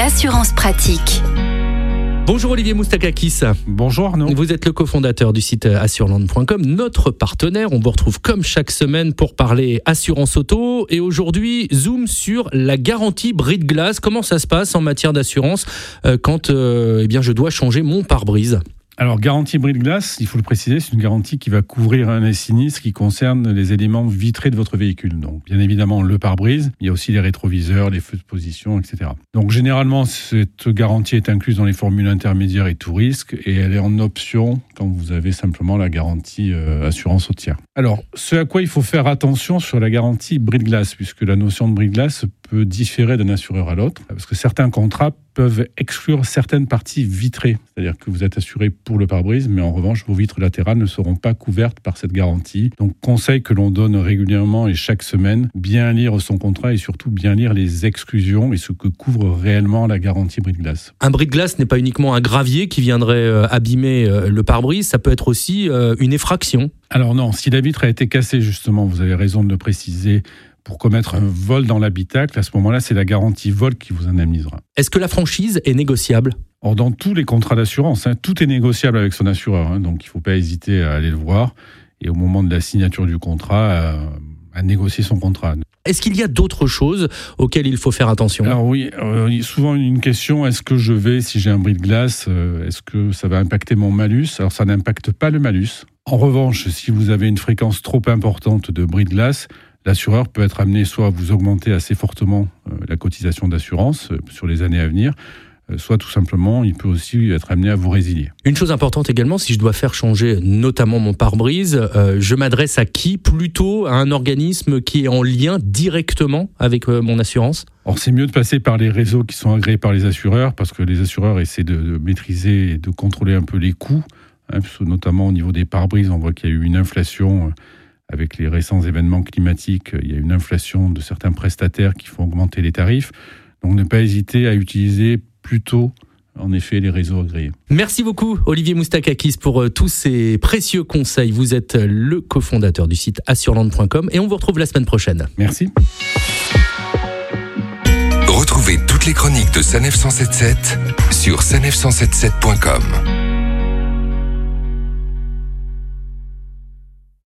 l'assurance pratique. Bonjour Olivier Moustakakis. Bonjour Arnaud. Vous êtes le cofondateur du site assureland.com, notre partenaire. On vous retrouve comme chaque semaine pour parler assurance auto. Et aujourd'hui, zoom sur la garantie bris de glace. Comment ça se passe en matière d'assurance euh, quand euh, eh bien, je dois changer mon pare-brise? Alors, garantie bris de glace, il faut le préciser, c'est une garantie qui va couvrir un sinistre qui concerne les éléments vitrés de votre véhicule. Donc, bien évidemment, le pare-brise, il y a aussi les rétroviseurs, les feux de position, etc. Donc, généralement, cette garantie est incluse dans les formules intermédiaires et tout risque, et elle est en option quand vous avez simplement la garantie euh, assurance au tiers. Alors, ce à quoi il faut faire attention sur la garantie bris de glace, puisque la notion de bris de glace peut différer d'un assureur à l'autre, parce que certains contrats peuvent exclure certaines parties vitrées, c'est-à-dire que vous êtes assuré pour le pare-brise, mais en revanche, vos vitres latérales ne seront pas couvertes par cette garantie. Donc, conseil que l'on donne régulièrement et chaque semaine, bien lire son contrat et surtout bien lire les exclusions et ce que couvre réellement la garantie bris de glace. Un bris de glace n'est pas uniquement un gravier qui viendrait euh, abîmer euh, le pare-brise, ça peut être aussi euh, une effraction. Alors non, si la vitre a été cassée, justement, vous avez raison de le préciser, pour commettre un vol dans l'habitacle, à ce moment-là, c'est la garantie vol qui vous indemnisera. Est-ce que la franchise est négociable? Or, dans tous les contrats d'assurance, hein, tout est négociable avec son assureur, hein, donc il ne faut pas hésiter à aller le voir et au moment de la signature du contrat, à, négocier son contrat. Est-ce qu'il y a d'autres choses auxquelles il faut faire attention? Alors oui, euh, souvent une question, est-ce que je vais, si j'ai un bris de glace, euh, est-ce que ça va impacter mon malus? Alors ça n'impacte pas le malus. En revanche, si vous avez une fréquence trop importante de bris de glace, l'assureur peut être amené soit à vous augmenter assez fortement euh, la cotisation d'assurance euh, sur les années à venir, euh, soit tout simplement, il peut aussi être amené à vous résilier. Une chose importante également, si je dois faire changer notamment mon pare-brise, je m'adresse à qui Plutôt à un organisme qui est en lien directement avec mon assurance? Or, c'est mieux de passer par les réseaux qui sont agréés par les assureurs, parce que les assureurs essaient de, maîtriser et de contrôler un peu les coûts, hein, notamment au niveau des pare-brises, on voit qu'il y a eu une inflation avec les récents événements climatiques, il y a une inflation de certains prestataires qui font augmenter les tarifs. Donc ne pas hésiter à utiliser plutôt en effet les réseaux agréés. Merci beaucoup Olivier Moustakakis pour euh, tous ces précieux conseils. Vous êtes le cofondateur du site assureland.com et on vous retrouve la semaine prochaine. Merci. Retrouvez toutes les chroniques de Sanef 177 sur sanef177.com.